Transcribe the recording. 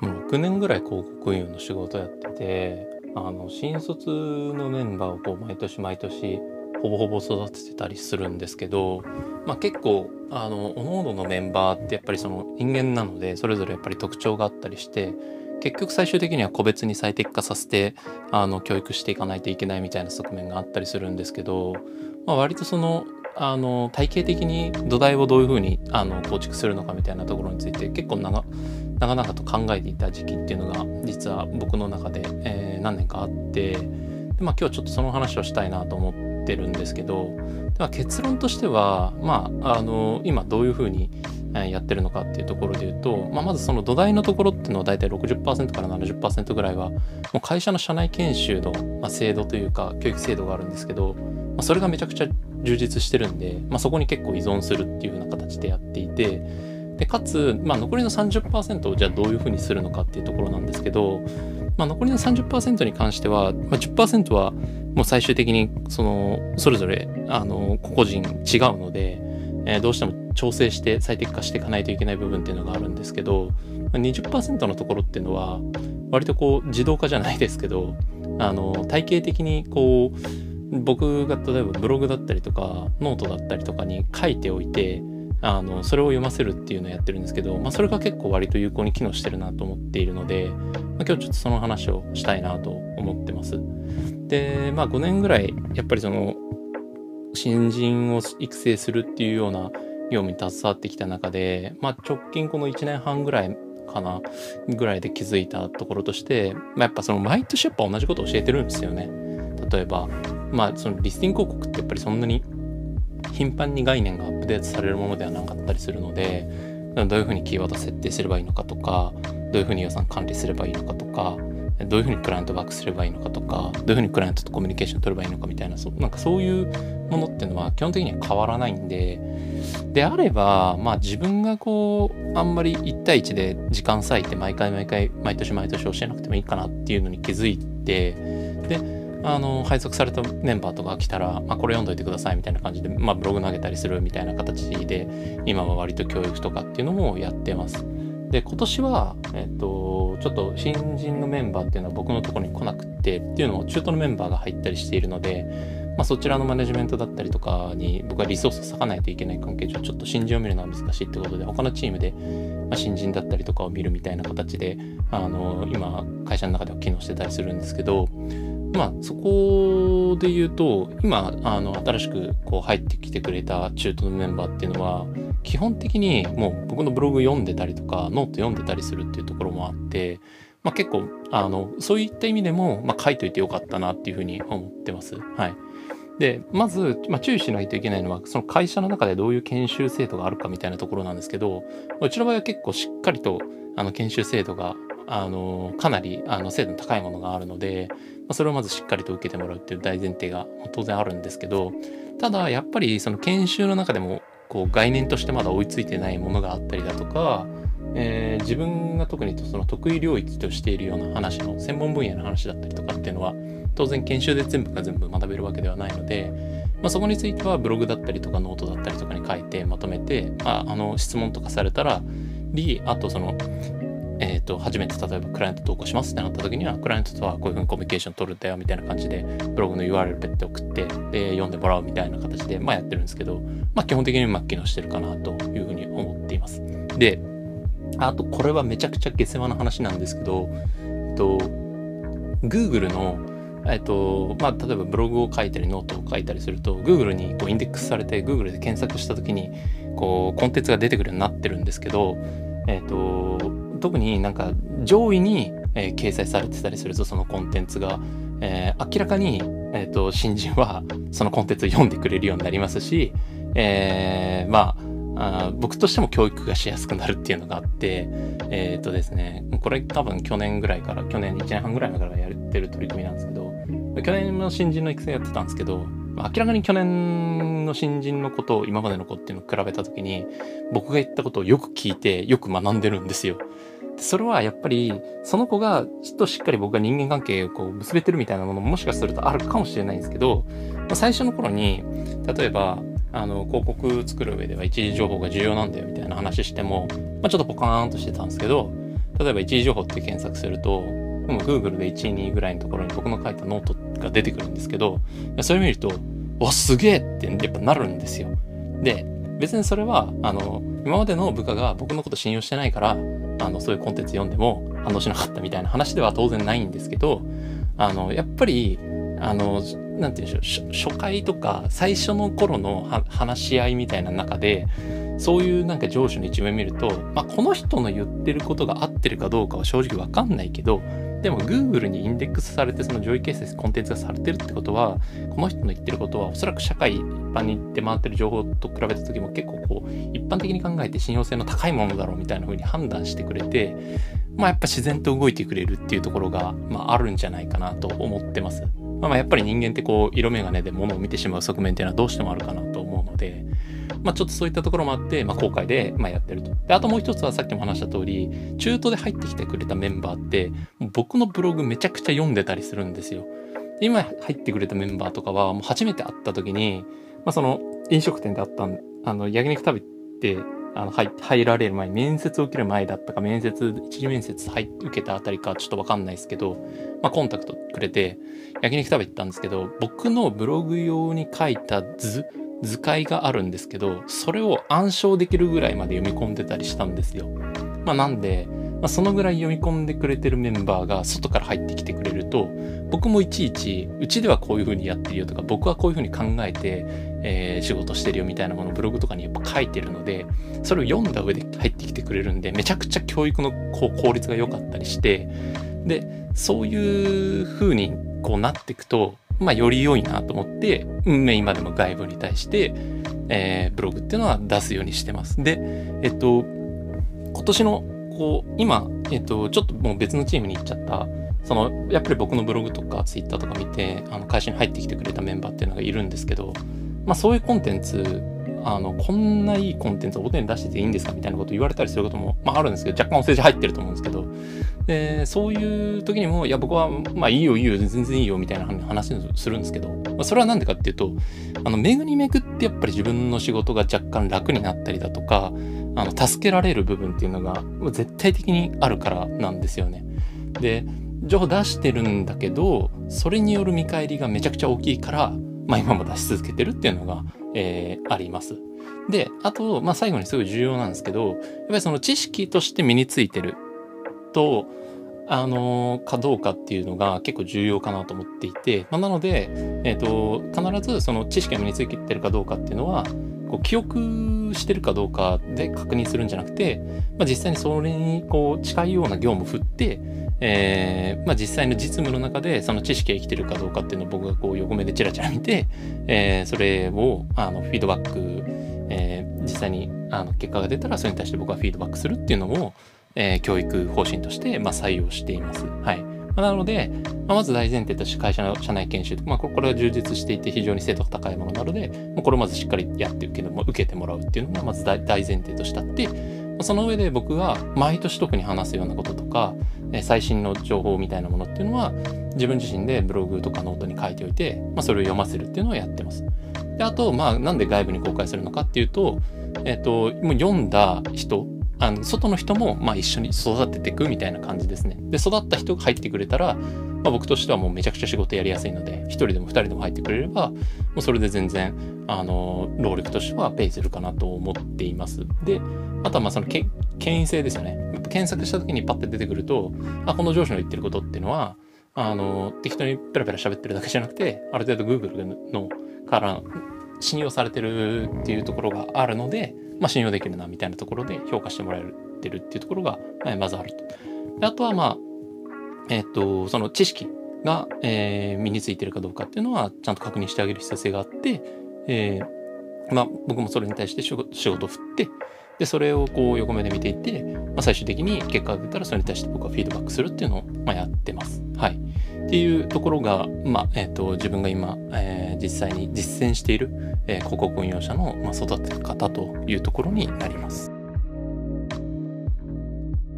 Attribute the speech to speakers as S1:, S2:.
S1: もう6年ぐらい広告運用の仕事やってて、あの、新卒のメンバーをこう毎年毎年ほぼほぼ育ててたりするんですけど、まあ結構、あの、各々のメンバーってやっぱりその人間なので、それぞれやっぱり特徴があったりして、結局最終的には個別に最適化させて、あの、教育していかないといけないみたいな側面があったりするんですけど、まあ割とその、あの体系的に土台をどういうふうにあの構築するのかみたいなところについて結構長長々と考えていた時期っていうのが実は僕の中で、えー、何年かあってで、まあ、今日ちょっとその話をしたいなと思ってるんですけどでは結論としては、まあ、あの今どういうふうにやってるのかっていうところで言うと、まあ、まずその土台のところっていうのは大体60%から70%ぐらいはもう会社の社内研修の、ま、制度というか教育制度があるんですけど、まあ、それがめちゃくちゃ充実してるんで、まあ、そこに結構依存するっていう風な形でやっていてでかつ、まあ、残りの30%をじゃあどういう風にするのかっていうところなんですけど、まあ、残りの30%に関しては、まあ、10%はもう最終的にそのそれぞれあの個々人違うので、えー、どうしても調整して最適化していかないといけない部分っていうのがあるんですけど、20%のところっていうのは割とこう自動化じゃないですけどあの体系的にこう僕が例えばブログだったりとかノートだったりとかに書いておいてあのそれを読ませるっていうのをやってるんですけど、まあ、それが結構割と有効に機能してるなと思っているので、まあ、今日ちょっとその話をしたいなと思ってます。で、まあ5年ぐらいやっぱりその新人を育成するっていうような業務に携わってきた中で、まあ、直近この1年半ぐらいかなぐらいで気づいたところとして、まあ、やっぱその毎年やっぱ同じことを教えてるんですよね。例えばまあそのリスティング広告ってやっぱりそんなに頻繁に概念がアップデートされるものではなかったりするのでどういうふうにキーワード設定すればいいのかとかどういうふうに予算管理すればいいのかとかどういうふうにクライアントワークすればいいのかとかどういうふうにクライアントとコミュニケーション取ればいいのかみたいなそなんかそういうものっていうのは基本的には変わらないんでであればまあ自分がこうあんまり1対1で時間割いて毎回毎回毎年毎年教えなくてもいいかなっていうのに気づいてであの配属されたメンバーとか来たら、まあ、これ読んどいてくださいみたいな感じで、まあ、ブログ投げたりするみたいな形で今は割と教育とかっていうのもやってます。で今年は、えっと、ちょっと新人のメンバーっていうのは僕のところに来なくてっていうのも中途のメンバーが入ったりしているので、まあ、そちらのマネジメントだったりとかに僕はリソースを割かないといけない関係上ちょっと新人を見るのは難しいってことで他のチームで、まあ、新人だったりとかを見るみたいな形であの今会社の中では機能してたりするんですけどまあ、そこで言うと、今、あの、新しくこう入ってきてくれた中途のメンバーっていうのは、基本的にもう僕のブログ読んでたりとか、ノート読んでたりするっていうところもあって、まあ結構、あの、そういった意味でも、まあ書いといてよかったなっていうふうに思ってます。はい。で、まず、まあ、注意しないといけないのは、その会社の中でどういう研修制度があるかみたいなところなんですけど、うちの場合は結構しっかりと、あの、研修制度があのかなりあの精度の高いものがあるので、あ、それをまずしっかりと受けてもらうっていう大前提が当然あるんですけどただやっぱりその研修の中でもこう概念としてまだ追いついてないものがあったりだとか、えー、自分が特にその得意領域としているような話の専門分野の話だったりとかっていうのは当然研修で全部が全部学べるわけではないので、まあ、そこについてはブログだったりとかノートだったりとかに書いてまとめて、まあ、あの質問とかされたらりあとそのえっ、ー、と、初めて例えばクライアント投稿しますってなった時には、クライアントとはこういうふうにコミュニケーション取るんだよみたいな感じで、ブログの URL ペッて送って、で、読んでもらうみたいな形で、まあやってるんですけど、まあ基本的にうまく機能してるかなというふうに思っています。で、あと、これはめちゃくちゃ下世話な話なんですけど、えっと、Google のえっと、まあ、例えばブログを書いたりノートを書いたりすると、Google にこうインデックスされて、Google で検索した時に、こう、コンテンツが出てくるようになってるんですけど、えっと、特になんか上位に、えー、掲載されてたりするとそのコンテンツが、えー、明らかに、えーと、新人はそのコンテンツを読んでくれるようになりますし、えー、まああ僕としても教育がしやすくなるっていうのがあって、えっ、ー、とですね、これ多分去年ぐらいから、去年1年半ぐらいからやってる取り組みなんですけど、去年の新人の育成やってたんですけど、明らかに去年の新人のことを今までの子っていうのを比べた時に、僕が言ったことをよく聞いて、よく学んでるんですよ。それはやっぱり、その子が、ちょっとしっかり僕が人間関係をこう結べてるみたいなものももしかするとあるかもしれないんですけど、まあ、最初の頃に、例えば、あの、広告作る上では一時情報が重要なんだよみたいな話しても、まあ、ちょっとポカーンとしてたんですけど、例えば一時情報って検索すると、でも Google で1位、2位ぐらいのところに僕の書いたノートが出てくるんですけど、それ見ると、わ、すげえってやっぱなるんですよ。で、別にそれは、あの、今までの部下が僕のこと信用してないから、あの、そういうコンテンツ読んでも反応しなかったみたいな話では当然ないんですけど、あの、やっぱり、あの、なんて言うんでしょう、初回とか最初の頃の話し合いみたいな中で、そういうなんか上司の一面見ると、まあ、この人の言ってることが合ってるかどうかは正直わかんないけど、でも Google にインデックスされてその上位形成コンテンツがされてるってことは、この人の言ってることはおそらく社会一般に出回ってる情報と比べた時も結構こう、一般的に考えて信用性の高いものだろうみたいな風に判断してくれて、まあやっぱ自然と動いてくれるっていうところが、まああるんじゃないかなと思ってます。まあ、まやっぱり人間ってこう色眼鏡で物を見てしまう側面っていうのはどうしてもあるかなと、まあ、ちょっとそういったところもあって、まあ、後悔で、まあ、やってると。で、あともう一つはさっきも話した通り、中途で入ってきてくれたメンバーって、僕のブログめちゃくちゃ読んでたりするんですよ。今入ってくれたメンバーとかは、もう初めて会った時に、まあ、その飲食店であったんあの、焼肉食べて、あの、入、入られる前、面接を受ける前だったか、面接、一次面接入受けたあたりか、ちょっとわかんないですけど、まあ、コンタクトくれて、焼肉食べてたんですけど、僕のブログ用に書いた図、図解があるんですけど、それを暗唱できるぐらいまで読み込んでたりしたんですよ。まあ、なんで、まあ、そのぐらい読み込んでくれてるメンバーが外から入ってきてくれると、僕もいちいち、うちではこういう風にやってるよとか、僕はこういう風に考えて、えー、仕事してるよみたいなものをブログとかにやっぱ書いてるので、それを読んだ上で入ってきてくれるんで、めちゃくちゃ教育のこう効率が良かったりして、で、そういう風にこうなっていくと、まあ、より良いなと思って、今でも外部に対して、えー、ブログっていうのは出すようにしてます。で、えっと、今年の、こう、今、えっと、ちょっともう別のチームに行っちゃった、その、やっぱり僕のブログとかツイッターとか見て、あの、会社に入ってきてくれたメンバーっていうのがいるんですけど、まあ、そういうコンテンツあの、こんないいコンテンツを表に出してていいんですかみたいなこと言われたりすることも、まああるんですけど、若干お世辞入ってると思うんですけど、で、そういう時にも、いや、僕は、まあいいよいいよ、全然いいよ、みたいな話をするんですけど、まあ、それはなんでかっていうと、あの、めぐにめぐってやっぱり自分の仕事が若干楽になったりだとか、あの、助けられる部分っていうのが、絶対的にあるからなんですよね。で、情報出してるんだけど、それによる見返りがめちゃくちゃ大きいから、まあ今も出し続けてるっていうのが、えー、あります。で、あと、まあ最後にすごい重要なんですけど、やっぱりその知識として身についてると、あの、かどうかっていうのが結構重要かなと思っていて、まあ、なので、えっ、ー、と、必ずその知識が身についてるかどうかっていうのは、こう記憶してるかどうかで確認するんじゃなくて、まあ、実際にそれにこう近いような業務を振って、えーまあ、実際の実務の中でその知識が生きてるかどうかっていうのを僕がこう横目でチラチラ見て、えー、それをあのフィードバック、えー、実際にあの結果が出たらそれに対して僕はフィードバックするっていうのを、えー、教育方針として、まあ、採用しています。はい。まなので、まあ、まず大前提として会社の社内研修と、まあ、これは充実していて非常に精度が高いものなので、まあ、これをまずしっかりやって受け受けてもらうっていうのがまず大前提としてあって、その上で僕が毎年特に話すようなこととか、最新の情報みたいなものっていうのは自分自身でブログとかノートに書いておいて、まあ、それを読ませるっていうのをやってます。であと、まあ、なんで外部に公開するのかっていうと、えっ、と、もう読んだ人、あの外の人もまあ一緒に育てていくみたいな感じですね。で、育った人が入ってくれたら、まあ、僕としてはもうめちゃくちゃ仕事やりやすいので、一人でも二人でも入ってくれれば、もうそれで全然、あの、労力としてはペイするかなと思っています。で、あとはまあそのけ権威性ですよね。検索した時にパッて出てくると、あ、この上司の言ってることっていうのは、あの、適当にペラペラ喋ってるだけじゃなくて、ある程度 Google のから信用されてるっていうところがあるので、まあ、信用できるなみたいなところで評価してもらえてるっていうところが、まずあると。あとはまあ、えっ、と、その知識が、えー、身についてるかどうかっていうのはちゃんと確認してあげる必要性があって、えー、まあ僕もそれに対して仕事を振って、で、それをこう横目で見ていって、まあ、最終的に結果が出たらそれに対して僕はフィードバックするっていうのを、まあ、やってます。はい。っていうところが、まあ、え、ー、と、自分が今、えー、実際に実践している、え、広告運用者の、まあ、育て方というところになります。